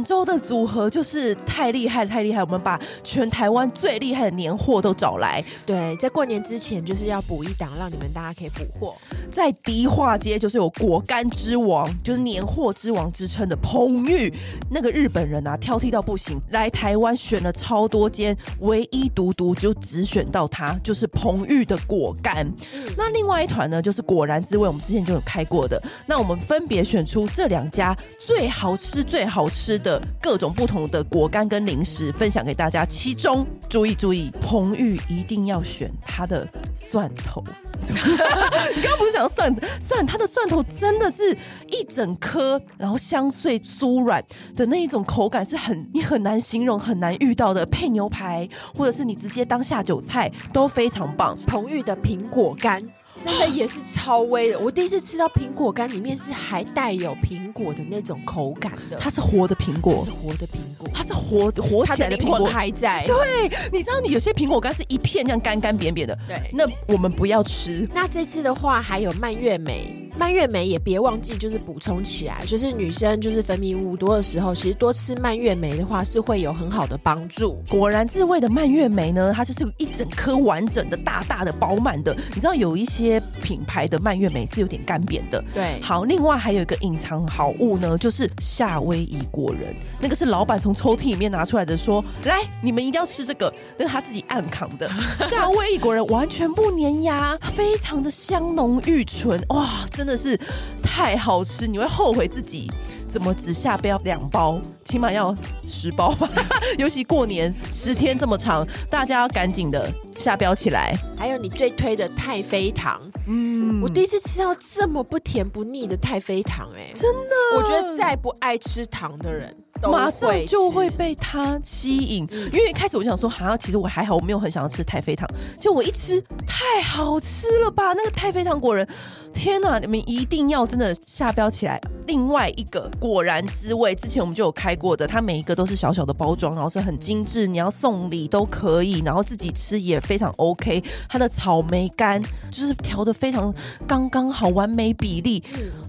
本周的组合就是太厉害，太厉害！我们把全台湾最厉害的年货都找来。对，在过年之前就是要补一档，让你们大家可以补货。在迪化街就是有果干之王，就是年货之王之称的彭玉。那个日本人啊，挑剔到不行，来台湾选了超多间，唯一独独就只选到他，就是彭玉的果干。嗯、那另外一团呢，就是果然滋味，我们之前就有开过的。那我们分别选出这两家最好吃、最好吃的各种不同的果干跟零食分享给大家，其中注意注意，彭玉一定要选它的蒜头。你刚刚不是想蒜蒜？它的蒜头真的是一整颗，然后香脆酥软的那一种口感，是很你很难形容、很难遇到的。配牛排，或者是你直接当下酒菜都非常棒。彭玉的苹果干。真的也是超威的，我第一次吃到苹果干里面是还带有苹果的那种口感的，它是活的苹果，它是活的苹果，它是活活起来的苹果还在。对，你知道你有些苹果干是一片这样干干扁扁的，对，那我们不要吃。那这次的话还有蔓越莓，蔓越莓也别忘记就是补充起来，就是女生就是分泌物多的时候，其实多吃蔓越莓的话是会有很好的帮助。果然自味的蔓越莓呢，它就是一整颗完整的、大大的、饱满的。你知道有一些。品牌的蔓越莓是有点干扁的，对。好，另外还有一个隐藏好物呢，就是夏威夷果仁，那个是老板从抽屉里面拿出来的说，说来你们一定要吃这个，那是他自己暗扛的。夏威夷果仁完全不粘牙，非常的香浓郁醇，哇，真的是太好吃，你会后悔自己。怎么只下标两包，起码要十包吧？尤其过年十天这么长，大家要赶紧的下标起来。还有你最推的太妃糖，嗯，我第一次吃到这么不甜不腻的太妃糖，哎，真的，我觉得再不爱吃糖的人。马上就会被它吸引，因为一开始我想说，好像其实我还好，我没有很想要吃太妃糖。就我一吃，太好吃了吧！那个太妃糖果仁，天哪！你们一定要真的下标起来。另外一个果然滋味，之前我们就有开过的，它每一个都是小小的包装，然后是很精致，你要送礼都可以，然后自己吃也非常 OK。它的草莓干就是调的非常刚刚好，完美比例。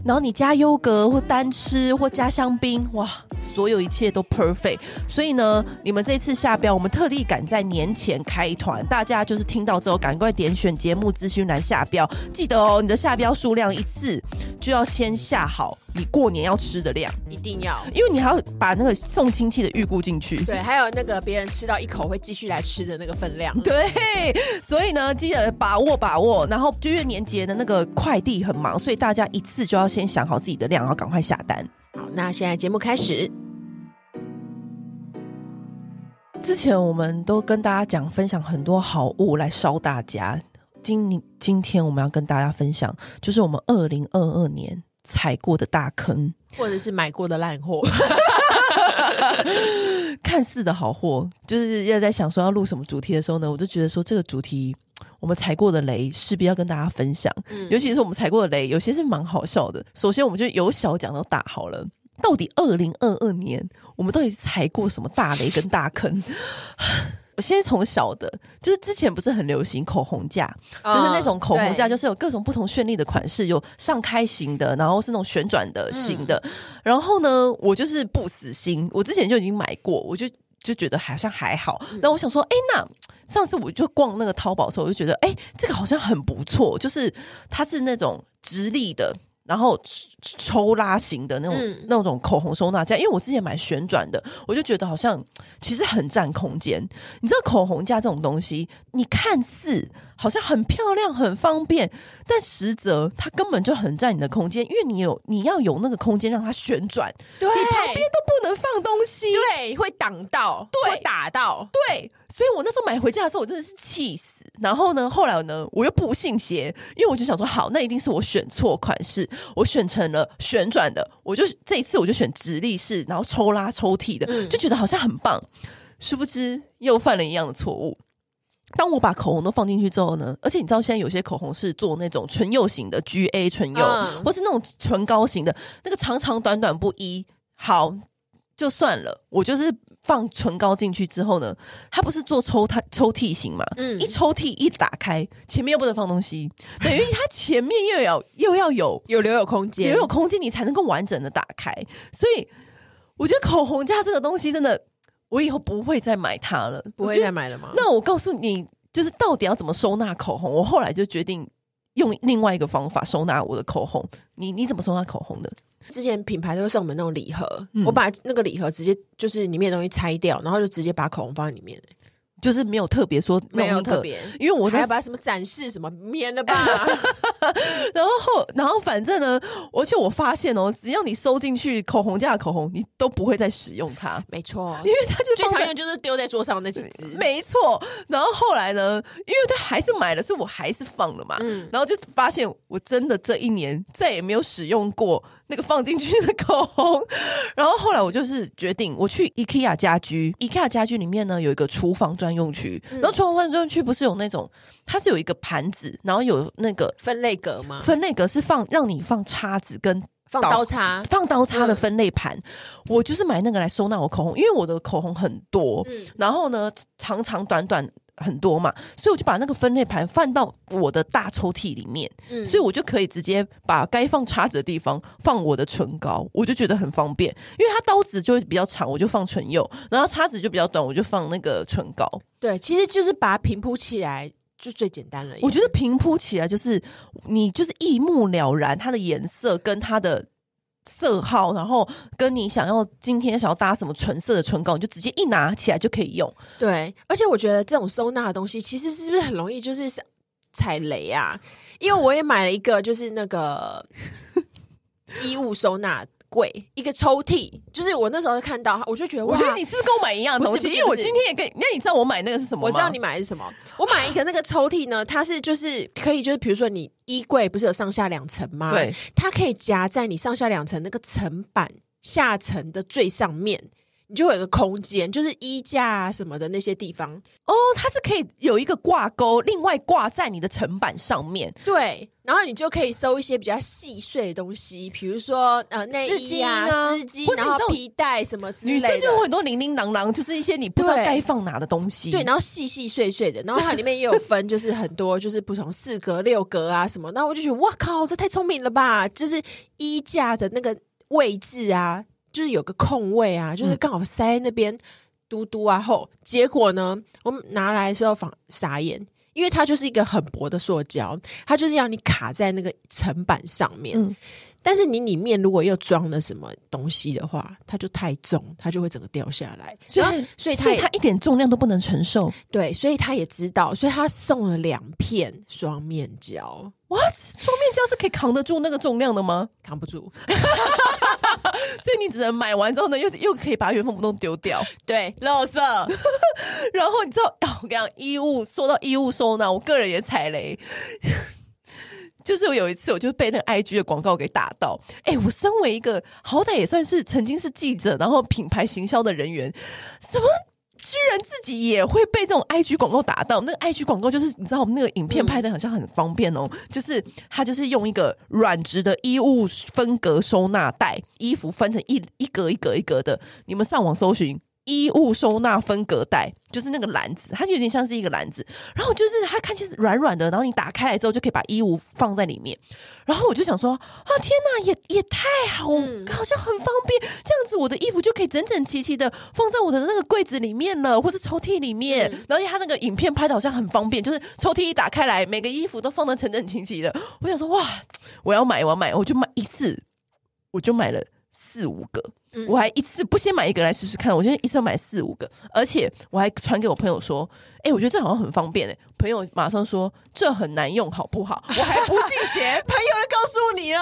然后你加优格或单吃或加香槟，哇，所有。一切都 perfect，所以呢，你们这次下标，我们特地赶在年前开团，大家就是听到之后赶快点选节目资讯栏下标，记得哦，你的下标数量一次就要先下好你过年要吃的量，一定要，因为你还要把那个送亲戚的预估进去，对，还有那个别人吃到一口会继续来吃的那个分量，对，所以呢，记得把握把握，然后就因为年节的那个快递很忙，所以大家一次就要先想好自己的量，然后赶快下单。好，那现在节目开始。之前我们都跟大家讲分享很多好物来烧大家，今今天我们要跟大家分享，就是我们二零二二年踩过的大坑，或者是买过的烂货，看似的好货，就是要在想说要录什么主题的时候呢，我就觉得说这个主题我们踩过的雷势必要跟大家分享，嗯，尤其是我们踩过的雷，有些是蛮好笑的。首先，我们就由小讲到大好了。到底二零二二年我们到底踩过什么大雷跟大坑？我先从小的，就是之前不是很流行口红架，嗯、就是那种口红架，就是有各种不同绚丽的款式，有上开型的，然后是那种旋转的型的。嗯、然后呢，我就是不死心，我之前就已经买过，我就就觉得好像还好。那、嗯、我想说，哎、欸，那上次我就逛那个淘宝的时候，我就觉得，哎、欸，这个好像很不错，就是它是那种直立的。然后抽拉型的那种、嗯、那种口红收纳架，因为我之前买旋转的，我就觉得好像其实很占空间。你知道口红架这种东西，你看似好像很漂亮、很方便，但实则它根本就很占你的空间，因为你有你要有那个空间让它旋转，对，你旁边都不能放东西，对，会挡到，对，会打到，对。所以我那时候买回家的时候，我真的是气死。然后呢，后来呢，我又不信邪，因为我就想说，好，那一定是我选错款式，我选成了旋转的。我就这一次我就选直立式，然后抽拉抽屉的，就觉得好像很棒。殊不知又犯了一样的错误。当我把口红都放进去之后呢，而且你知道现在有些口红是做那种唇釉型的 GA 唇釉，或是那种唇膏型的，那个长长短短不一。好。就算了，我就是放唇膏进去之后呢，它不是做抽屉抽屉型嘛？嗯，一抽屉一打开，前面又不能放东西，等于它前面又要又要有 有留有空间，留有空间，你才能够完整的打开。所以我觉得口红架这个东西真的，我以后不会再买它了，不会再买了吗？那我告诉你，就是到底要怎么收纳口红？我后来就决定用另外一个方法收纳我的口红。你你怎么收纳口红的？之前品牌都会送我们那种礼盒，嗯、我把那个礼盒直接就是里面的东西拆掉，然后就直接把口红放在里面。就是没有特别说没有特别，因为我还要把什么展示什么免了吧。然后然后反正呢，而且我发现哦，只要你收进去口红架的口红，你都不会再使用它。没错，因为它就最常用就是丢在桌上那几支。没错。然后后来呢，因为他还是买了，所以我还是放了嘛。嗯。然后就发现我真的这一年再也没有使用过那个放进去的口红。然后后来我就是决定，我去 IKEA 家居，IKEA 家居里面呢有一个厨房专用区，然后厨房专用区不是有那种，它是有一个盘子，然后有那个分类格吗？分类格是放让你放叉子跟放刀叉，放刀叉的分类盘。嗯、我就是买那个来收纳我口红，因为我的口红很多，嗯、然后呢长长短短。很多嘛，所以我就把那个分类盘放到我的大抽屉里面，嗯，所以我就可以直接把该放叉子的地方放我的唇膏，我就觉得很方便，因为它刀子就会比较长，我就放唇釉，然后叉子就比较短，我就放那个唇膏。对，其实就是把它平铺起来就最简单了。我觉得平铺起来就是你就是一目了然，它的颜色跟它的。色号，然后跟你想要今天想要搭什么纯色的唇膏，你就直接一拿起来就可以用。对，而且我觉得这种收纳的东西，其实是不是很容易就是踩雷啊？因为我也买了一个，就是那个衣物收纳。柜一个抽屉，就是我那时候看到，我就觉得，我觉得你是不是跟我买一样的东西？因为我今天也跟，那你知道我买那个是什么吗？我知道你买的是什么。我买一个那个抽屉呢，它是就是可以，就是比如说你衣柜不是有上下两层吗？对，它可以夹在你上下两层那个层板下层的最上面。你就会有一个空间，就是衣架啊什么的那些地方哦，它是可以有一个挂钩，另外挂在你的层板上面。对，然后你就可以收一些比较细碎的东西，比如说呃内衣啊、丝巾，然后皮带什么之类的。女生就有很多零零琅琅，就是一些你不知道该放哪的东西。对，然后细细碎碎的，然后它里面也有分，就是很多就是不同四格、六格啊什么。然后我就觉得哇靠，这太聪明了吧！就是衣架的那个位置啊。就是有个空位啊，就是刚好塞那边嘟嘟啊后，结果呢，我们拿来的时候仿傻眼，因为它就是一个很薄的塑胶，它就是要你卡在那个层板上面。嗯、但是你里面如果又装了什么东西的话，它就太重，它就会整个掉下来。所以，所以它它一点重量都不能承受。对，所以他也知道，所以他送了两片双面胶。哇，双面胶是可以扛得住那个重量的吗？扛不住。所以你只能买完之后呢，又又可以把原封不动丢掉，对，垃圾。然后你知道，哦、我跟你讲，衣物说到衣物收纳，我个人也踩雷。就是我有一次，我就被那个 IG 的广告给打到。哎、欸，我身为一个好歹也算是曾经是记者，然后品牌行销的人员，什么？居然自己也会被这种 IG 广告打到，那个 IG 广告就是你知道，我们那个影片拍的好像很方便哦，就是他就是用一个软质的衣物分隔收纳袋，衣服分成一一格一格一格的，你们上网搜寻。衣物收纳分隔袋，就是那个篮子，它就有点像是一个篮子，然后就是它看起来是软软的，然后你打开来之后就可以把衣物放在里面。然后我就想说啊，天哪，也也太好，嗯、好像很方便，这样子我的衣服就可以整整齐齐的放在我的那个柜子里面了，或是抽屉里面。嗯、然后它那个影片拍的好像很方便，就是抽屉一打开来，每个衣服都放的整整齐齐的。我想说哇，我要买，我要买，我就买一次，我就买了四五个。我还一次不先买一个来试试看，我先一次要买四五个，而且我还传给我朋友说：“哎、欸，我觉得这好像很方便哎。”朋友马上说：“这很难用，好不好？” 我还不信邪，朋友就告诉你了，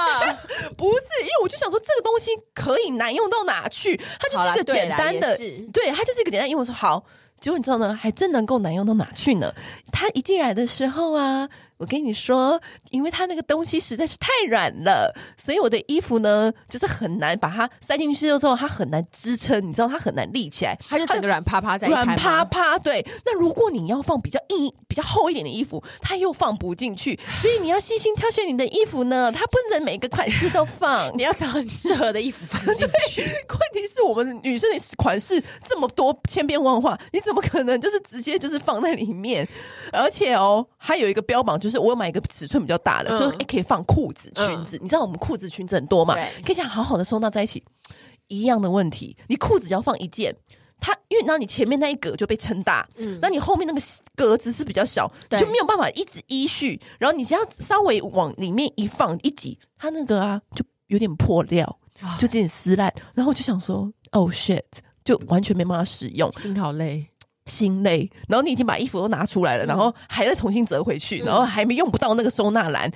不是，因为我就想说这个东西可以难用到哪去？它就是一个简单的，对，对，它就是一个简单。因为我说好，结果你知道呢，还真能够难用到哪去呢？它一进来的时候啊。我跟你说，因为它那个东西实在是太软了，所以我的衣服呢，就是很难把它塞进去之后，它很难支撑，你知道，它很难立起来，它就整个软趴趴在软趴趴。对，那如果你要放比较硬、比较厚一点的衣服，它又放不进去，所以你要细心挑选你的衣服呢，它不能每个款式都放，你要找很适合的衣服放进去。问题是我们女生的款式这么多，千变万化，你怎么可能就是直接就是放在里面？而且哦，还有一个标榜就是我有买一个尺寸比较大的，嗯、说可以放裤子、裙子。嗯、你知道我们裤子、裙子很多嘛？可以这样好好的收纳在一起。一样的问题，你裤子只要放一件，它因为然后你前面那一格就被撑大，嗯，那你后面那个格子是比较小，对就没有办法一直依序。然后你只要稍微往里面一放一挤，它那个啊就有点破料，就有点撕烂。然后我就想说，Oh shit，就完全没办法使用，心好累。心累，然后你已经把衣服都拿出来了，嗯、然后还在重新折回去，嗯、然后还没用不到那个收纳篮，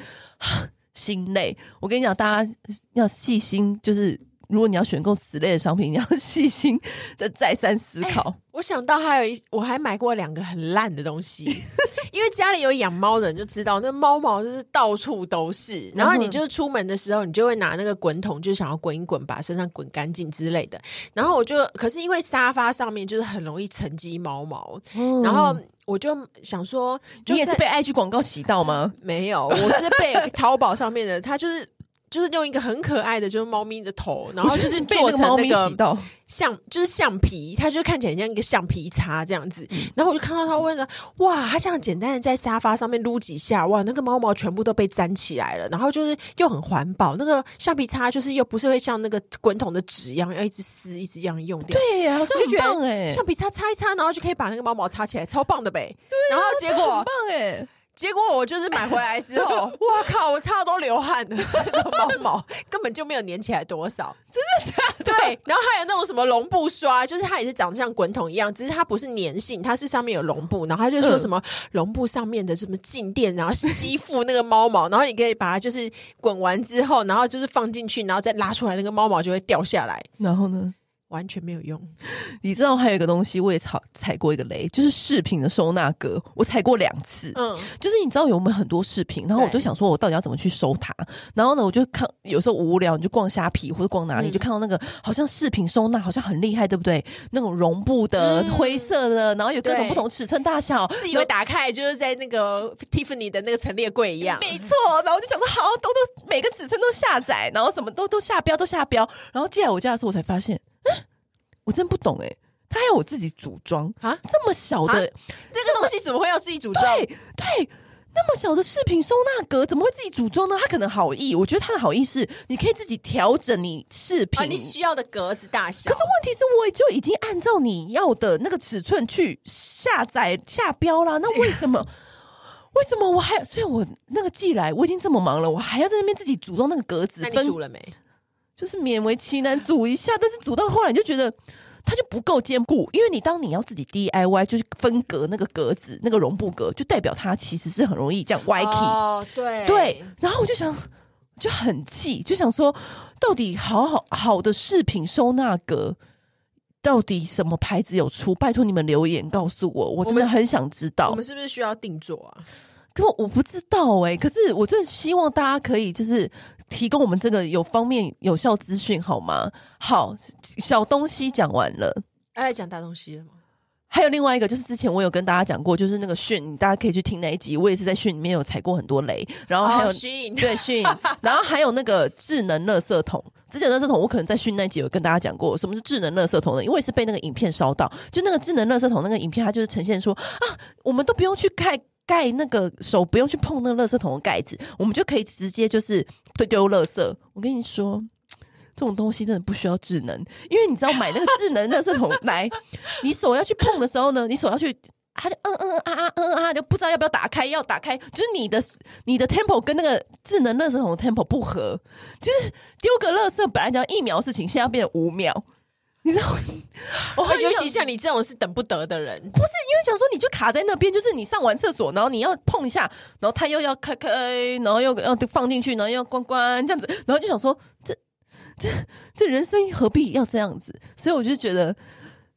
心累。我跟你讲，大家要细心，就是如果你要选购此类的商品，你要 细心的再三思考。欸、我想到还有一，我还买过两个很烂的东西。因为家里有养猫的人就知道，那猫毛就是到处都是。然后你就是出门的时候，你就会拿那个滚筒，就想要滚一滚，把身上滚干净之类的。然后我就，可是因为沙发上面就是很容易沉积猫毛，嗯、然后我就想说，你也是被 IG 广告洗到吗？没有，我是被淘宝上面的，它就是。就是用一个很可爱的，就是猫咪的头，然后就是做成那个橡，就是橡皮，它就看起来像一个橡皮擦这样子。然后我就看到他问了，哇，他像简单的在沙发上面撸几下，哇，那个猫毛全部都被粘起来了。然后就是又很环保，那个橡皮擦就是又不是会像那个滚筒的纸一样要一直撕，一直这样用掉。对呀，我就觉得橡皮擦擦一擦，然后就可以把那个猫毛擦起来，超棒的呗。然后结果很棒哎。结果我就是买回来之后，哇靠！我擦都流汗了，那个猫毛根本就没有粘起来多少，真的假的？对。然后还有那种什么绒布刷，就是它也是长得像滚筒一样，只是它不是粘性，它是上面有绒布。然后他就说什么绒布上面的什么静电，然后吸附那个猫毛，然后你可以把它就是滚完之后，然后就是放进去，然后再拉出来，那个猫毛就会掉下来。然后呢？完全没有用，你知道还有一个东西，我也踩踩过一个雷，就是饰品的收纳格，我踩过两次。嗯，就是你知道有没有很多饰品，然后我就想说，我到底要怎么去收它？然后呢，我就看有时候无聊，你就逛虾皮或者逛哪里，嗯、就看到那个好像饰品收纳好像很厉害，对不对？那种绒布的、嗯、灰色的，然后有各种不同尺寸大小，自以为打开就是在那个 Tiffany 的那个陈列柜一样。没错，然后我就想说，好，都都每个尺寸都下载，然后什么都都下标，都下标。然后寄来我家的时候，我才发现。我真不懂哎、欸，他还要我自己组装啊？这么小的这个东西怎么会要自己组装？对对，那么小的饰品收纳格怎么会自己组装呢？他可能好意，我觉得他的好意是你可以自己调整你饰品、啊、你需要的格子大小。可是问题是，我也就已经按照你要的那个尺寸去下载下标啦。那为什么？为什么我还？所以我那个寄来，我已经这么忙了，我还要在那边自己组装那个格子？那你组了没？就是勉为其难煮一下，但是煮到后来你就觉得它就不够坚固，因为你当你要自己 DIY，就是分隔那个格子，那个绒布格，就代表它其实是很容易这样歪。哦，对对。然后我就想，就很气，就想说，到底好好好的饰品收纳格，到底什么牌子有出？拜托你们留言告诉我，我真的很想知道。我们是不是需要定做啊？可我不知道哎、欸，可是我真的希望大家可以就是。提供我们这个有方面有效资讯好吗？好，小东西讲完了，要来讲大东西了吗？还有另外一个，就是之前我有跟大家讲过，就是那个讯，大家可以去听那一集。我也是在讯里面有踩过很多雷，然后还有讯、oh, 对讯，然后还有那个智能垃圾桶。智能垃圾桶，我可能在讯那集有跟大家讲过，什么是智能垃圾桶呢？因为是被那个影片烧到，就那个智能垃圾桶那个影片，它就是呈现说啊，我们都不用去盖。盖那个手不用去碰那个垃圾桶的盖子，我们就可以直接就是对丢垃圾。我跟你说，这种东西真的不需要智能，因为你知道买那个智能垃圾桶来，你手要去碰的时候呢，你手要去，它就嗯嗯啊啊嗯啊，就不知道要不要打开，要打开，就是你的你的 tempo 跟那个智能垃圾桶 tempo 不合，就是丢个垃圾本来讲一秒事情，现在变成五秒。你知道，我很尤其像你这种是等不得的人，不是因为想说你就卡在那边，就是你上完厕所，然后你要碰一下，然后他又要开开，然后又要放进去，然后又要关关这样子，然后就想说，这这这人生何必要这样子？所以我就觉得，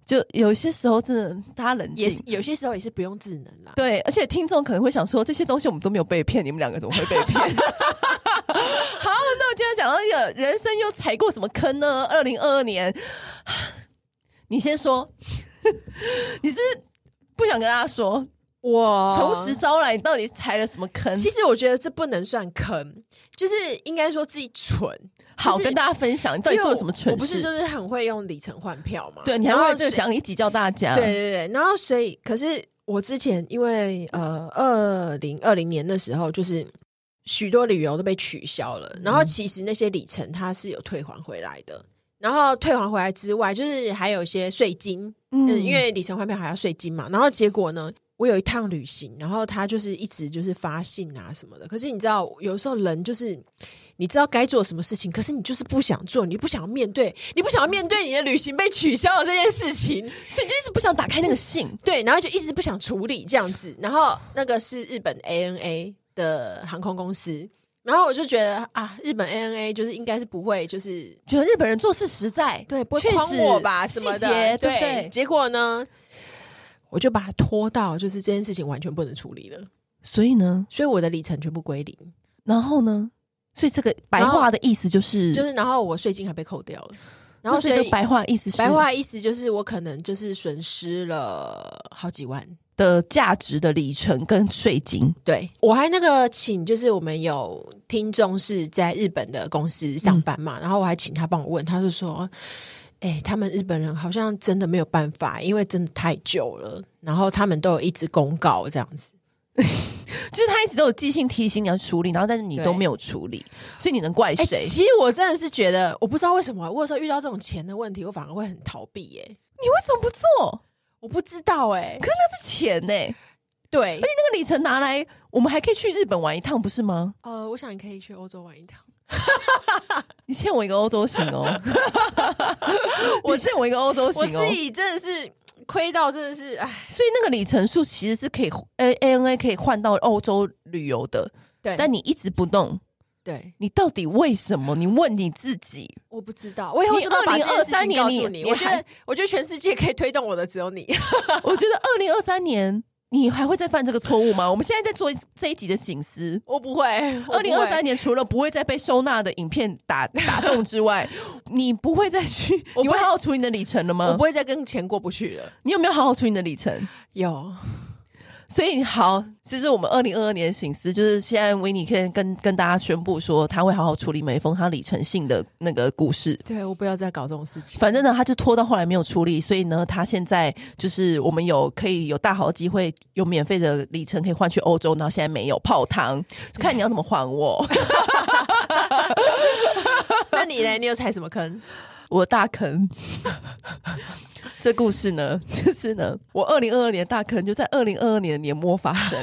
就有些时候真的大家冷静，也有些时候也是不用智能啦。对，而且听众可能会想说，这些东西我们都没有被骗，你们两个怎么会被骗？好，那我今天讲到一个人生又踩过什么坑呢？二零二二年，你先说，你是不想跟大家说？我从实招来，你到底踩了什么坑？其实我觉得这不能算坑，就是应该说自己蠢。好，就是、跟大家分享，你到底做了什么蠢事？我不是就是很会用里程换票嘛？对，你还为了这个奖励教大家。对对对，然后所以，可是我之前因为呃，二零二零年的时候，就是许多旅游都被取消了，然后其实那些里程它是有退还回来的。然后退还回来之外，就是还有一些税金，嗯，因为里程换票还要税金嘛。然后结果呢？我有一趟旅行，然后他就是一直就是发信啊什么的。可是你知道，有时候人就是你知道该做什么事情，可是你就是不想做，你不想要面对，你不想要面对你的旅行被取消的这件事情，所以你就一直不想打开那个信，对，然后就一直不想处理这样子。然后那个是日本 ANA 的航空公司，然后我就觉得啊，日本 ANA 就是应该是不会，就是觉得日本人做事实在，对，不会诓我吧什么的，对，对，对。结果呢？我就把它拖到，就是这件事情完全不能处理了。所以呢，所以我的里程全部归零。然后呢，所以这个白话的意思就是，就是然后我税金还被扣掉了。然后所以这个白话意思是，白话意思就是我可能就是损失了好几万的价值的里程跟税金。对，我还那个请，就是我们有听众是在日本的公司上班嘛，嗯、然后我还请他帮我问，他就说。哎、欸，他们日本人好像真的没有办法，因为真的太久了。然后他们都有一直公告这样子，就是他一直都有寄信提醒你要处理，然后但是你都没有处理，所以你能怪谁？欸，其实我真的是觉得，我不知道为什么，我有时候遇到这种钱的问题，我反而会很逃避。耶。你为什么不做？我不知道哎，可是那是钱呢。对，而且那个里程拿来，我们还可以去日本玩一趟，不是吗？呃，我想你可以去欧洲玩一趟。你欠我一个欧洲行哦！我欠我一个欧洲行哦！我自己真的是亏到真的是哎，所以那个里程数其实是可以 A A N A 可以换到欧洲旅游的，对。但你一直不动，对，你到底为什么？你问你自己，我不知道。我以后是不是把这件事情告诉你？我觉得，我觉得全世界可以推动我的只有你。我觉得二零二三年。你还会再犯这个错误吗？我们现在在做这一集的醒思。我不会。二零二三年除了不会再被收纳的影片打打动之外，你不会再去，你会好好处理你的里程了吗？我不会再跟钱过不去了。你有没有好好处理你的里程？有。所以好，其实我们二零二二年的省思，就是现在维尼可以跟跟大家宣布说，他会好好处理每一封他里程信的那个故事。对，我不要再搞这种事情。反正呢，他就拖到后来没有处理，所以呢，他现在就是我们有可以有大好的机会，有免费的里程可以换去欧洲，然后现在没有泡汤，看你要怎么还我。那你呢？你有踩什么坑？我大坑。这故事呢，就是呢，我二零二二年大坑就在二零二二年的年末发生。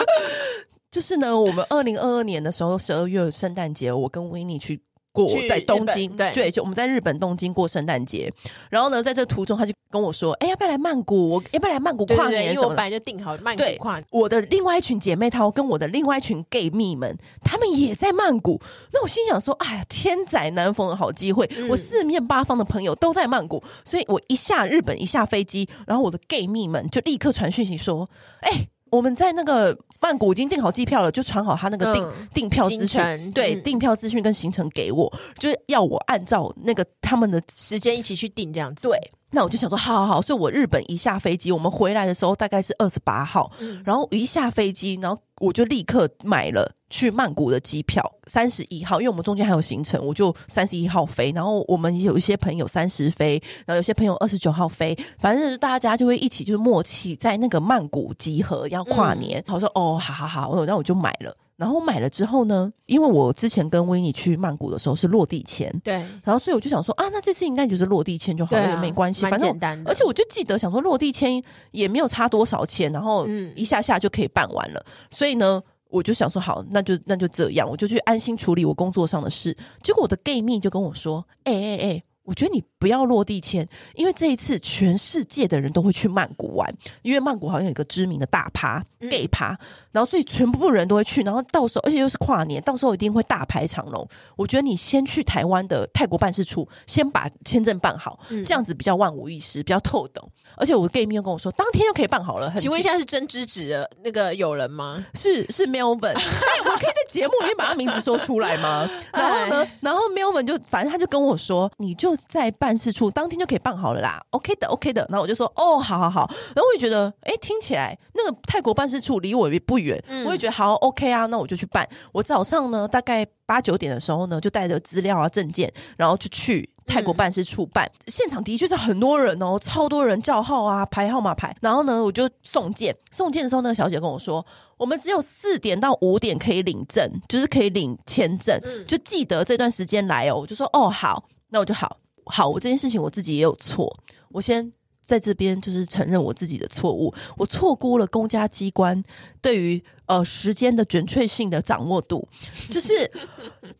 就是呢，我们二零二二年的时候，十二月圣诞节，我跟维尼去。过在东京，对，对，就我们在日本东京过圣诞节，然后呢，在这途中他就跟我说：“哎、欸，要不要来曼谷？我要不要来曼谷跨年？”因为我本来就定好曼谷跨年。我的另外一群姐妹她跟我的另外一群 gay 蜜们，他们也在曼谷。那我心想说：“哎呀，天载难逢的好机会！嗯、我四面八方的朋友都在曼谷，所以我一下日本一下飞机，然后我的 gay 蜜们就立刻传讯息说：‘哎、欸，我们在那个。’”曼谷已经订好机票了，就传好他那个订订、嗯、票资讯，对，订、嗯、票资讯跟行程给我，就是要我按照那个他们的时间一起去订这样子。对，那我就想说，好好好，所以我日本一下飞机，我们回来的时候大概是二十八号、嗯，然后一下飞机，然后我就立刻买了。去曼谷的机票三十一号，因为我们中间还有行程，我就三十一号飞。然后我们有一些朋友三十飞，然后有些朋友二十九号飞，反正大家就会一起就是默契在那个曼谷集合，要跨年。嗯、我说哦，好好好，那我就买了。然后买了之后呢，因为我之前跟维尼去曼谷的时候是落地签，对，然后所以我就想说啊，那这次应该就是落地签就好了，没关系，反正简单的。而且我就记得想说落地签也没有差多少钱，然后一下下就可以办完了，所以呢。我就想说好，那就那就这样，我就去安心处理我工作上的事。结果我的 gay 蜜就跟我说：“哎哎哎，我觉得你不要落地签，因为这一次全世界的人都会去曼谷玩，因为曼谷好像有一个知名的大趴、嗯、gay 趴，然后所以全部人都会去，然后到时候而且又是跨年，到时候一定会大排长龙。我觉得你先去台湾的泰国办事处，先把签证办好，嗯、这样子比较万无一失，比较透懂。而且我 gay 面又跟我说，当天就可以办好了。请问一下，是真知子的那个友人吗？是是 Melvin，哎，我可以在节目里面把他名字说出来吗？然后呢，然后 Melvin 就反正他就跟我说，你就在办事处当天就可以办好了啦，OK 的，OK 的。然后我就说，哦，好好好。然后我也觉得，哎，听起来那个泰国办事处离我也不远，嗯、我也觉得好 OK 啊，那我就去办。我早上呢，大概八九点的时候呢，就带着资料啊、证件，然后就去。泰国办事处办，嗯、现场的确是很多人哦，超多人叫号啊，排号码牌。然后呢，我就送件，送件的时候，那个小姐跟我说，我们只有四点到五点可以领证，就是可以领签证，嗯、就记得这段时间来哦。我就说哦，好，那我就好，好，我这件事情我自己也有错，我先。在这边就是承认我自己的错误，我错估了公家机关对于呃时间的准确性的掌握度，就是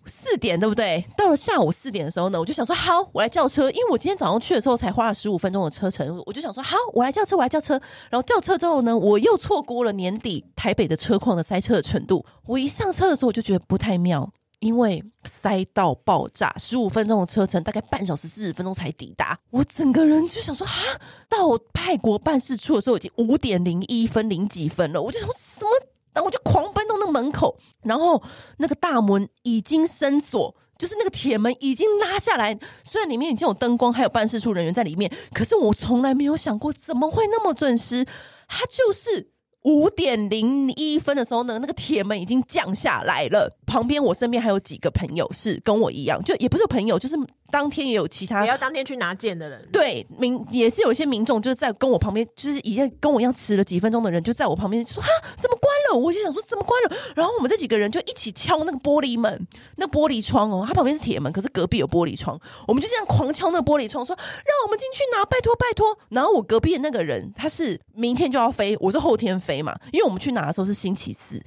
四点对不对？到了下午四点的时候呢，我就想说好，我来叫车，因为我今天早上去的时候才花了十五分钟的车程，我就想说好，我来叫车，我来叫车。然后叫车之后呢，我又错估了年底台北的车况的塞车的程度，我一上车的时候我就觉得不太妙。因为塞到爆炸，十五分钟的车程，大概半小时四十分钟才抵达。我整个人就想说，啊，到泰国办事处的时候已经五点零一分零几分了。我就说什么，然后我就狂奔到那门口，然后那个大门已经深锁，就是那个铁门已经拉下来。虽然里面已经有灯光，还有办事处人员在里面，可是我从来没有想过怎么会那么准时。他就是。五点零一分的时候呢，那个铁门已经降下来了。旁边我身边还有几个朋友是跟我一样，就也不是朋友，就是。当天也有其他，也要当天去拿件的人，对民也是有一些民众，就是在跟我旁边，就是已经跟我一样迟了几分钟的人，就在我旁边说：“哈，怎么关了？”我就想说：“怎么关了？”然后我们这几个人就一起敲那个玻璃门，那玻璃窗哦，它旁边是铁门，可是隔壁有玻璃窗，我们就这样狂敲那个玻璃窗，说：“让我们进去拿，拜托拜托。”然后我隔壁的那个人他是明天就要飞，我是后天飞嘛，因为我们去拿的时候是星期四，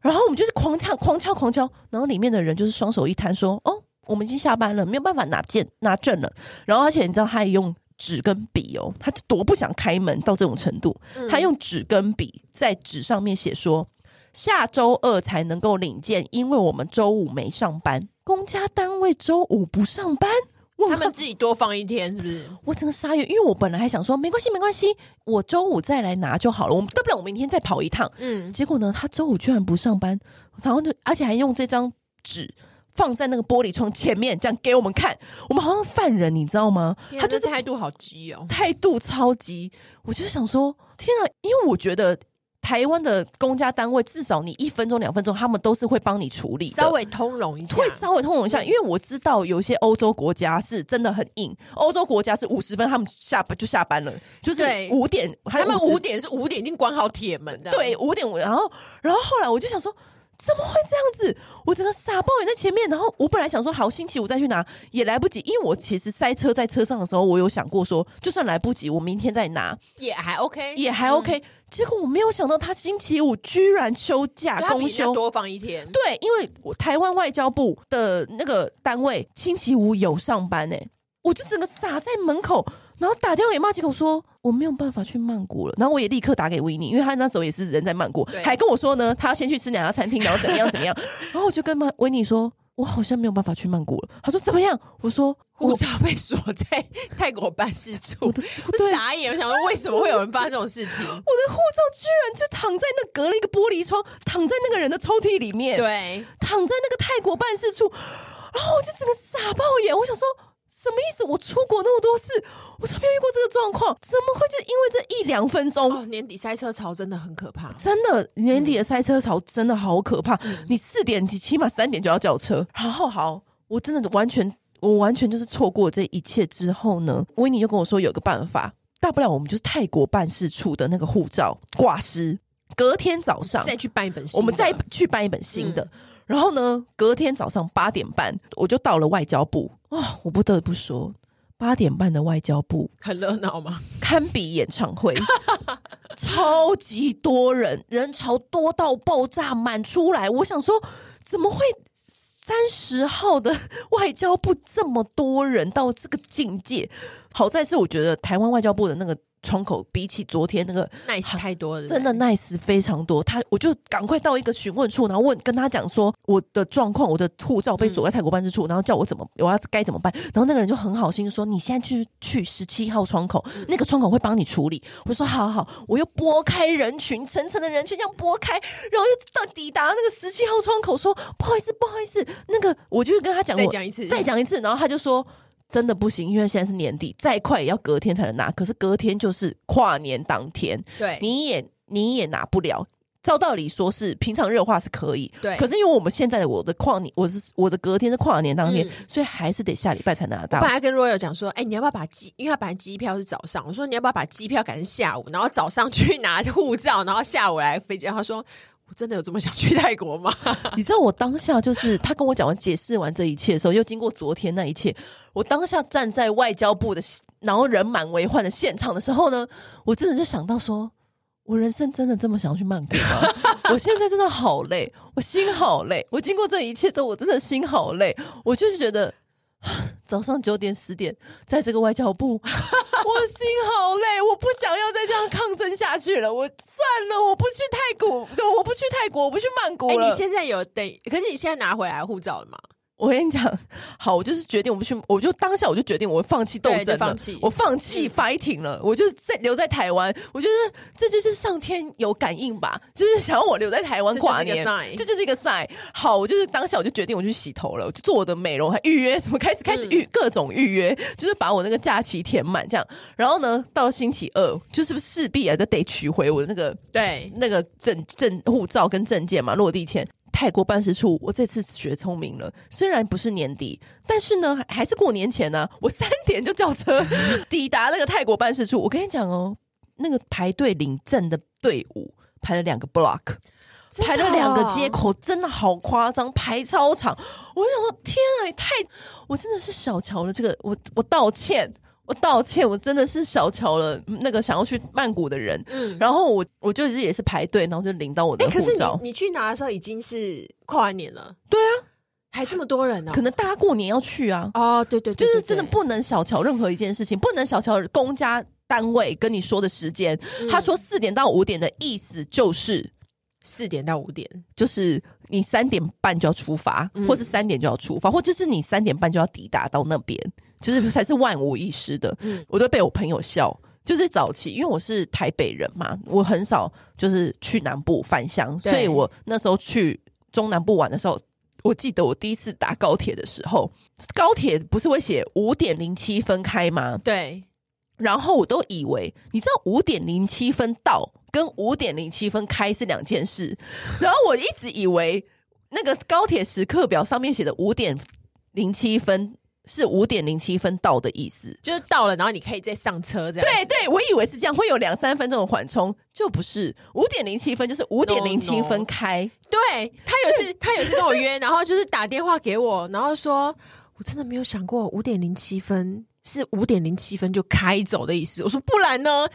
然后我们就是狂敲狂敲狂敲，然后里面的人就是双手一摊说：“哦。”我们已经下班了，没有办法拿件拿证了。然后，而且你知道，他也用纸跟笔哦，他多不想开门到这种程度。嗯、他用纸跟笔在纸上面写说，下周二才能够领件，因为我们周五没上班。公家单位周五不上班，他们自己多放一天，是不是？我整个傻眼，因为我本来还想说，没关系，没关系，我周五再来拿就好了。我们大不了我明天再跑一趟。嗯，结果呢，他周五居然不上班，然后就而且还用这张纸。放在那个玻璃窗前面，这样给我们看，我们好像犯人，你知道吗？他就是态度好急哦，态度超级。我就是想说，天啊，因为我觉得台湾的公家单位至少你一分钟两分钟，他们都是会帮你处理，稍微通融一下，会稍微通融一下。嗯、因为我知道有些欧洲国家是真的很硬，欧洲国家是五十分他们下班就下班了，就是五点，他们五点是五点已经关好铁门的，对，五点，然后然后后来我就想说。怎么会这样子？我整个傻爆眼在前面，然后我本来想说好，星期五再去拿也来不及，因为我其实塞车在车上的时候，我有想过说，就算来不及，我明天再拿也还 OK，也还 OK。嗯、结果我没有想到他星期五居然休假公休，多放一天。对，因为我台湾外交部的那个单位星期五有上班诶、欸，我就整个傻在门口。然后打电话给马吉口说我没有办法去曼谷了，然后我也立刻打给维尼，因为他那时候也是人在曼谷，对还跟我说呢，他要先去吃两家餐厅，然后怎么样怎么样。然后我就跟马维尼说，我好像没有办法去曼谷了。他说怎么样？我说护照被锁在泰国办事处，我傻眼，我想说为什么会有人发生这种事情？我的护照居然就躺在那隔了一个玻璃窗，躺在那个人的抽屉里面，对，躺在那个泰国办事处，然后我就整个傻爆眼，我想说。什么意思？我出国那么多次，我从没有遇过这个状况，怎么会就因为这一两分钟？哦，年底塞车潮真的很可怕，真的，年底的塞车潮真的好可怕。嗯、你四点，你起码三点就要叫车。然后好，我真的完全，我完全就是错过这一切之后呢，维尼就跟我说有个办法，大不了我们就是泰国办事处的那个护照挂失，隔天早上再去办一本新的，我们再去办一本新的。嗯然后呢，隔天早上八点半，我就到了外交部啊、哦！我不得不说，八点半的外交部很热闹吗？堪比演唱会，超级多人，人潮多到爆炸，满出来。我想说，怎么会三十号的 外交部这么多人到这个境界，好在是我觉得台湾外交部的那个。窗口比起昨天那个 nice 太多了，真的 nice 非常多。他我就赶快到一个询问处，然后问跟他讲说我的状况，我的护照被锁在泰国办事处，嗯、然后叫我怎么我要该怎么办。然后那个人就很好心说：“你现在去去十七号窗口，嗯、那个窗口会帮你处理。”我说：“好好好。”我又拨开人群，层层的人群这样拨开，然后又到抵达那个十七号窗口，说：“不好意思，不好意思。”那个我就跟他讲，再讲一次，再讲一次。然后他就说。真的不行，因为现在是年底，再快也要隔天才能拿。可是隔天就是跨年当天，对，你也你也拿不了。照道理说是平常热话是可以，对。可是因为我们现在的我的跨年，我是我的隔天是跨年当天，嗯、所以还是得下礼拜才拿到。我本来跟 Royal 讲说，哎、欸，你要不要把机？因为他本来机票是早上，我说你要不要把机票改成下午，然后早上去拿护照，然后下午来飞机。他说。我真的有这么想去泰国吗？你知道我当下就是他跟我讲完解释完这一切的时候，又经过昨天那一切，我当下站在外交部的，然后人满为患的现场的时候呢，我真的就想到说，我人生真的这么想要去曼谷吗？我现在真的好累，我心好累，我经过这一切之后，我真的心好累，我就是觉得。早上九点十点，在这个外交部，我心好累，我不想要再这样抗争下去了。我算了，我不去泰国，我不去泰国，我不去曼谷了。你现在有等？可是你现在拿回来护照了吗？我跟你讲，好，我就是决定我不去，我就当下我就决定我放弃斗争了，放弃，我放弃 fighting 了，嗯、我就是在留在台湾。我觉得这就是上天有感应吧，就是想要我留在台湾跨年，这就是一个 sign。好，我就是当下我就决定我去洗头了，我就做我的美容，还预约什么，开始开始预、嗯、各种预约，就是把我那个假期填满这样。然后呢，到星期二，就是势必啊，就得取回我的那个对那个证证护照跟证件嘛，落地签。泰国办事处，我这次学聪明了。虽然不是年底，但是呢，还是过年前呢、啊。我三点就叫车 抵达那个泰国办事处。我跟你讲哦，那个排队领证的队伍排了两个 block，排了两个街口，真的好夸张，排超长。我就想说，天啊，也太……我真的是小瞧了这个，我我道歉。我道歉，我真的是小瞧了那个想要去曼谷的人。嗯，然后我我就是也是排队，然后就领到我的护照。欸，可是你你去拿的时候已经是跨完年了。对啊，还这么多人呢？可能大家过年要去啊。哦，对对对，就是真的不能小瞧任何一件事情，不能小瞧公家单位跟你说的时间。嗯，他说四点到五点的意思就是四点到五点，就是你三点半就要出发，嗯，或是三点就要出发，或就是你三点半就要抵达到那边。就是才是万无一失的，嗯，我都被我朋友笑。就是早期，因为我是台北人嘛，我很少就是去南部返乡，所以我那时候去中南部玩的时候，我记得我第一次搭高铁的时候，高铁不是会写五点零七分开吗？对，然后我都以为，你知道五点零七分到跟五点零七分开是两件事，然后我一直以为那个高铁时刻表上面写的五点零七分。是五点零七分到的意思，就是到了，然后你可以再上车这样。对对，我以为是这样，会有两三分钟的缓冲，就不是五点零七分，就是五点零七分开。No, no. 对，他有一次，他有一次跟我约，然后就是打电话给我，然后说，我真的没有想过五点零七分是五点零七分就开走的意思。我说不然呢？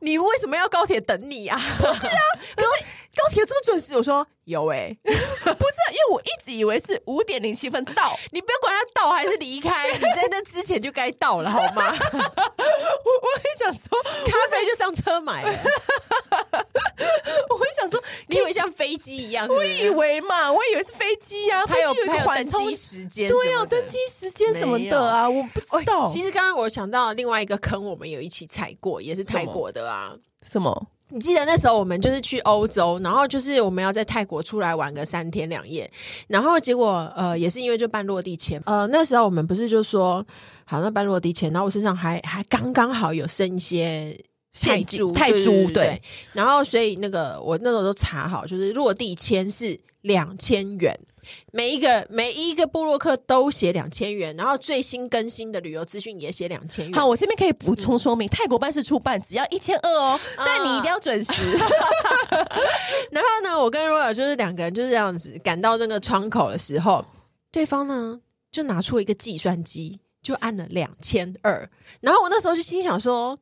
你为什么要高铁等你啊？不是啊，可是高铁有这么准时？我说有诶、欸，不是、啊，因为我一直以为是五点零七分到，你不要管他到还是离开，你在那之前就该到了，好吗？我我很想说，咖啡就上车买了。我很想说，你以为像飞机一样是是？我以为嘛，我以为是飞机啊，还有有还有登机时间，对啊，登机时间什么的啊，我不知道。其实刚刚我想到另外一个坑，我们有一起踩过，也是踩过的啊。什么？你记得那时候我们就是去欧洲，然后就是我们要在泰国出来玩个三天两夜，然后结果呃也是因为就办落地签，呃那时候我们不是就说好那办落地签，然后我身上还还刚刚好有剩一些泰铢，泰铢对，对，然后所以那个我那时候都查好，就是落地签是两千元。每一个每一个布洛克都写两千元，然后最新更新的旅游资讯也写两千元。好，我这边可以补充说明，嗯、泰国办事处办只要一千二哦，嗯、但你一定要准时。然后呢，我跟 Royal 就是两个人就是这样子赶到那个窗口的时候，对方呢就拿出了一个计算机，就按了两千二。然后我那时候就心想说，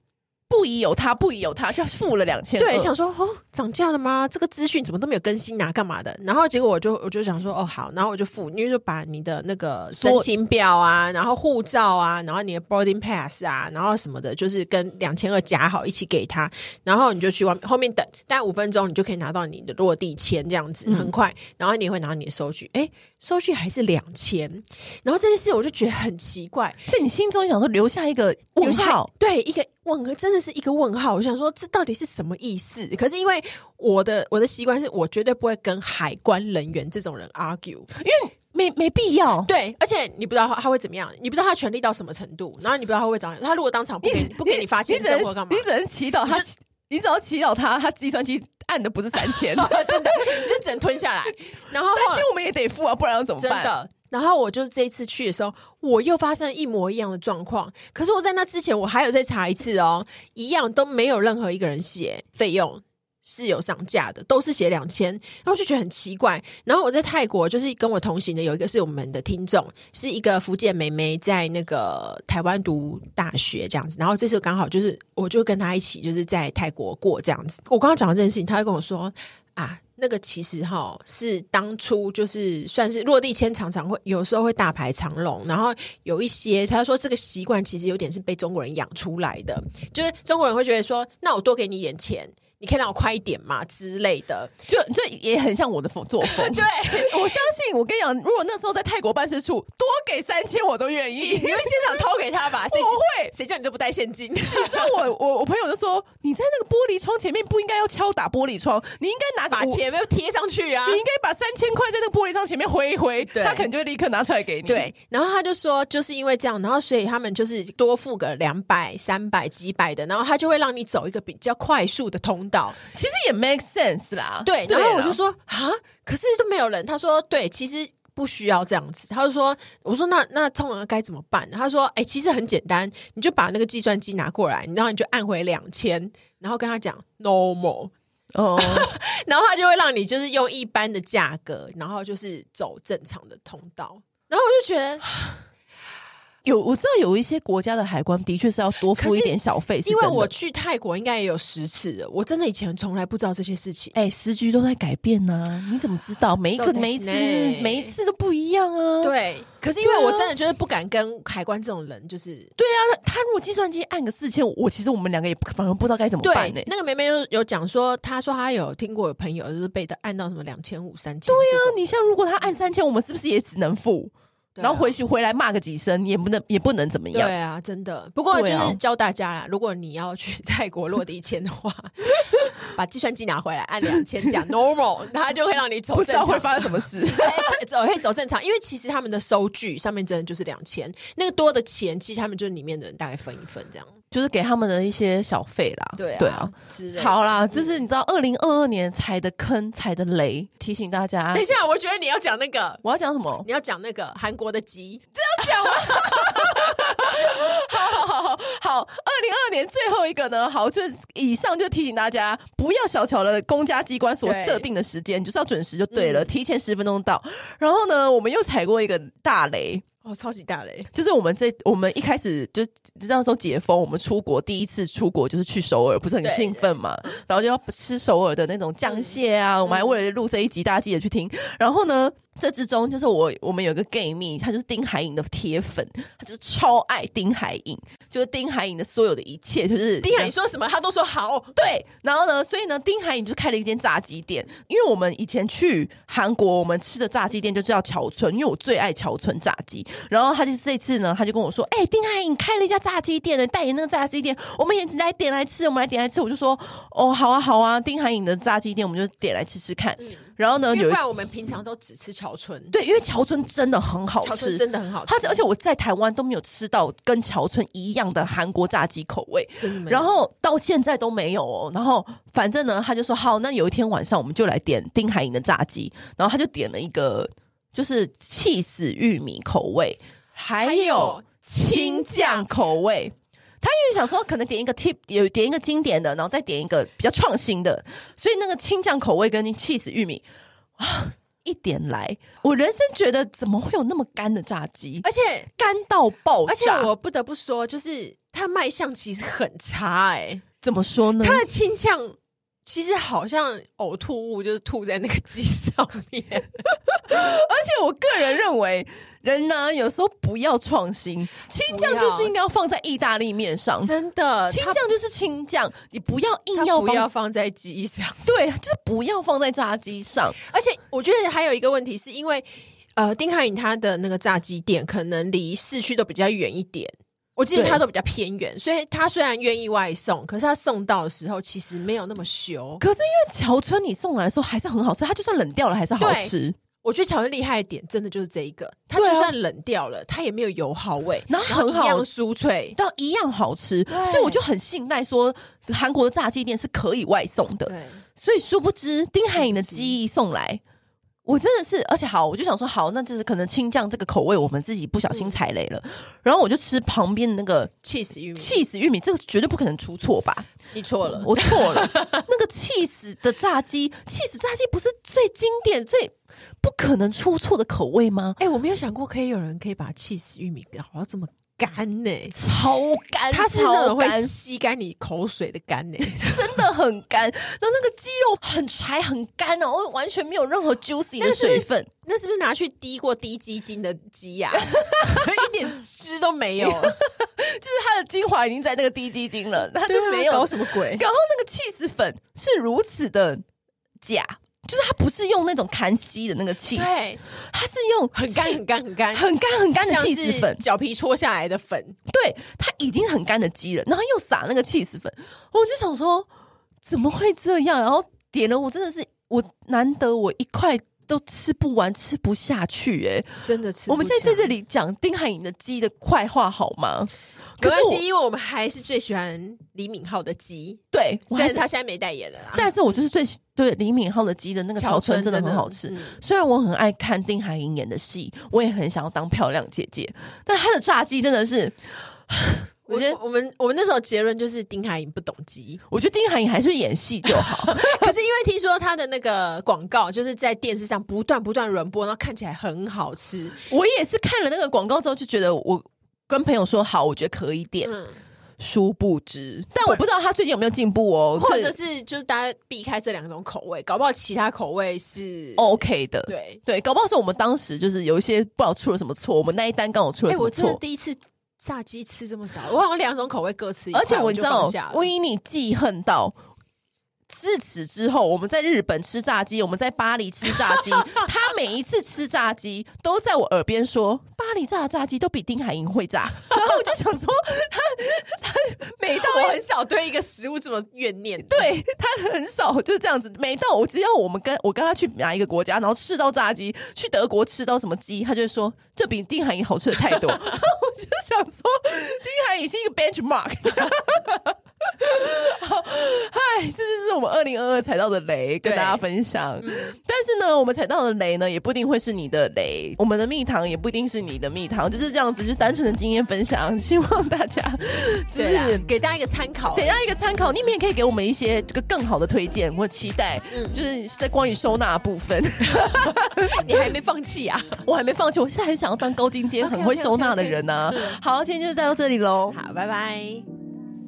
不疑有他，不疑有他，就付了两千。对，想说哦，涨价了吗？这个资讯怎么都没有更新啊？干嘛的？然后结果我就我就想说哦好，然后我就付，你就把你的那个申请表啊，然后护照啊，然后你的 boarding pass 啊，然后什么的，就是跟两千二夹好一起给他，然后你就去外面后面等，大概五分钟你就可以拿到你的落地签，这样子很快，然后你也会拿到你的收据，哎，收据还是两千，然后这件事我就觉得很奇怪，在你心中想说留下一个问号，对一个。问号真的是一个问号，我想说这到底是什么意思？可是因为我的我的习惯是我绝对不会跟海关人员这种人 argue，因为没没必要。对，而且你不知道他他会怎么样，你不知道他权力到什么程度，然后你不知道他会怎样。他如果当场不给你不给你发签证或干嘛，你只能祈祷他，你，你只要祈祷他，他计算机按的不是三千，真的你就只能吞下来。然后三千我们也得付啊，不然要怎么办？真的。然后我就是这一次去的时候，我又发生一模一样的状况。可是我在那之前，我还有再查一次哦，一样都没有任何一个人写费用是有上架的，都是写两千。然后就觉得很奇怪。然后我在泰国，就是跟我同行的有一个是我们的听众，是一个福建妹妹，在那个台湾读大学这样子。然后这次刚好就是，我就跟她一起就是在泰国过这样子。我刚刚讲的这件事情，她就跟我说啊。那个其实哈是当初就是算是落地签，常常会有时候会大排长龙，然后有一些他说这个习惯其实有点是被中国人养出来的，就是中国人会觉得说，那我多给你一点钱。你可以让我快一点嘛之类的，就这也很像我的风作风。对，我相信，我跟你讲，如果那时候在泰国办事处多给三千，我都愿意。你会现场掏给他吧？我会，谁叫你都不带现金？那我我我朋友就说，你在那个玻璃窗前面不应该要敲打玻璃窗，你应该拿把钱没有贴上去啊！你应该把三千块在那个玻璃窗前面挥一挥，他可能就会立刻拿出来给你。对，然后他就说，就是因为这样，然后所以他们就是多付个两百、三百、几百的，然后他就会让你走一个比较快速的通道。其实也。make sense 啦，对，然后我就说啊，可是都没有人。他说对，其实不需要这样子。他就说，我说那那通常该怎么办？他说，哎、欸，其实很简单，你就把那个计算机拿过来，然后你就按回两千，然后跟他讲 normal 哦，然后他就会让你就是用一般的价格，然后就是走正常的通道。然后我就觉得。有我知道有一些国家的海关的确是要多付一点小费，因为我去泰国应该也有十次了，我真的以前从来不知道这些事情。哎、欸，时局都在改变呢、啊，你怎么知道？每一个每一次每一次都不一样啊。对，可是因为我真的就是不敢跟海关这种人，就是对啊，他如果计算机按个四千，我其实我们两个也反而不知道该怎么办呢、欸。那个妹妹有有讲说，她说她有听过有朋友就是被他按到什么两千五、三千。对啊，你像如果他按三千，我们是不是也只能付？然后回去回来骂个几声，也不能也不能怎么样。对啊，真的。不过就是教大家啦，如果你要去泰国落地签的话，把计算机拿回来，按两千讲 normal，他就会让你走正常。不知道会发生什么事？走可以走正常，因为其实他们的收据上面真的就是两千，那个多的钱，其实他们就是里面的人大概分一分这样。就是给他们的一些小费啦，对啊，对啊，好啦，就是你知道，二零二二年踩的坑，踩的雷，提醒大家。等一下，我觉得你要讲那个，我要讲什么？你要讲那个韩国的鸡，这样讲吗？好好好好好，二零二二年最后一个呢，好，就是以上就提醒大家，不要小瞧了公家机关所设定的时间，就是要准时就对了，嗯、提前十分钟到。然后呢，我们又踩过一个大雷。哦，超级大雷！就是我们这我们一开始就那时候解封，我们出国第一次出国就是去首尔，不是很兴奋嘛？然后就要吃首尔的那种酱蟹啊，嗯、我们还为了录这一集，大家记得去听。然后呢？这之中就是我，我们有个 gay 蜜，他就是丁海颖的铁粉，他就是超爱丁海颖，就是丁海颖的所有的一切，就是丁海颖说什么他都说好。对，然后呢，所以呢，丁海颖就开了一间炸鸡店，因为我们以前去韩国，我们吃的炸鸡店就叫桥村，因为我最爱桥村炸鸡。然后他就这次呢，他就跟我说：“哎、欸，丁海颖开了一家炸鸡店呢，代言那个炸鸡店，我们也来点来吃，我们来点来吃。”我就说：“哦，好啊，好啊，丁海颖的炸鸡店，我们就点来吃吃看。嗯”然后呢，因为不然我们平常都只吃桥村。对，因为桥村真的很好吃，真的很好吃。它而且我在台湾都没有吃到跟桥村一样的韩国炸鸡口味，真的。然后到现在都没有哦。然后反正呢，他就说好，那有一天晚上我们就来点丁海寅的炸鸡。然后他就点了一个就是气死玉米口味，还有青酱口味。他因为想说可能点一个 tip 有点一个经典的，然后再点一个比较创新的，所以那个青酱口味跟气死玉米啊，一点来，我人生觉得怎么会有那么干的炸鸡，而且干到爆炸。而且我不得不说，就是它卖相其实很差哎、欸。怎么说呢？它的清酱。其实好像呕吐物就是吐在那个鸡上面，而且我个人认为，人呢有时候不要创新，青酱就是应该要放在意大利面上，真的，青酱就是青酱，你不要硬要不要放在鸡上，对，就是不要放在炸鸡上。而且我觉得还有一个问题，是因为呃，丁海颖他的那个炸鸡店可能离市区都比较远一点。我记得他都比较偏远，所以他虽然愿意外送，可是他送到的时候其实没有那么熟。可是因为桥村你送来的时候还是很好吃，它就算冷掉了还是好吃。我觉得桥村厉害的点真的就是这一个，它就算冷掉了，它也没有油耗味，然后很好，酥脆，但一样好吃。所以我就很信赖说韩国的炸鸡店是可以外送的。所以殊不知丁海颖的鸡一送来。我真的是，而且好，我就想说，好，那就是可能青酱这个口味，我们自己不小心踩雷了。嗯、然后我就吃旁边的那个起司玉米，起司玉米这个绝对不可能出错吧？你错了，我错了。那个起司的炸鸡，起司炸鸡不是最经典、最不可能出错的口味吗？哎、欸，我没有想过可以有人可以把起司玉米搞到这么。干呢、欸，超干，它是那种会吸干你口水的干呢、欸，真的很干。然后那个鸡肉很柴很干哦，完全没有任何 juicy 的水分。那是不是拿去滴过滴鸡精的鸡呀、啊？一点汁都没有，就是它的精华已经在那个滴鸡精了，它就没有、什么鬼。然后那个 cheese 粉是如此的假。就是它不是用那种干吸的那个气，对，它是用很干很干很干很干很干的气死粉，脚皮搓下来的粉。对，它已经很干的鸡了，然后又撒那个气死粉，我就想说怎么会这样？然后点了，我真的是我难得我一块都吃不完，吃不下去、欸，哎，真的吃。我们现在在这里讲丁海寅的鸡的快话好吗？没关系，因为我们还是最喜欢李敏镐的鸡。对，虽然他现在没代言了啦，但是我就是最对李敏镐的鸡的那个桥村真的很好吃。嗯、虽然我很爱看丁海寅演的戏，我也很想要当漂亮姐姐，但他的炸鸡真的是，我觉得我们我们那时候结论就是丁海寅不懂鸡。我觉得丁海寅还是演戏就好。可是因为听说他的那个广告就是在电视上不断不断轮播，然后看起来很好吃。我也是看了那个广告之后就觉得我。跟朋友说好，我觉得可以点。嗯，殊不知，但我不知道他最近有没有进步哦，或者是就是大家避开这两种口味，搞不好其他口味是 OK 的。对对，搞不好是我们当时就是有一些不知道出了什么错，我们那一单刚好出了什么错。我真的第一次炸鸡吃这么少，我好像两种口味各吃一块，而且我知道，我以你记恨到。自此之后，我们在日本吃炸鸡，我们在巴黎吃炸鸡。他每一次吃炸鸡，都在我耳边说：“巴黎炸的炸鸡都比丁海寅会炸。”然后我就想说，他他每到我很少对一个食物这么怨念，对他很少就是这样子。每到我只要我们跟我跟他去哪一个国家，然后吃到炸鸡，去德国吃到什么鸡，他就会说这比丁海寅好吃的太多。然后我就想说，丁海寅是一个 benchmark。好，嗨，这就是我们二零二二踩到的雷，跟大家分享。嗯、但是呢，我们踩到的雷呢，也不一定会是你的雷，我们的蜜糖也不一定是你的蜜糖，就是这样子，就是单纯的经验分享。希望大家就是给大家一个参考，给大家一个参考。你们也可以给我们一些这个更好的推荐或期待，嗯，就是在关于收纳部分。你还没放弃啊？我还没放弃，我现在很想要当高精尖、很会收纳的人呢.好，今天就到这里喽。好，拜拜。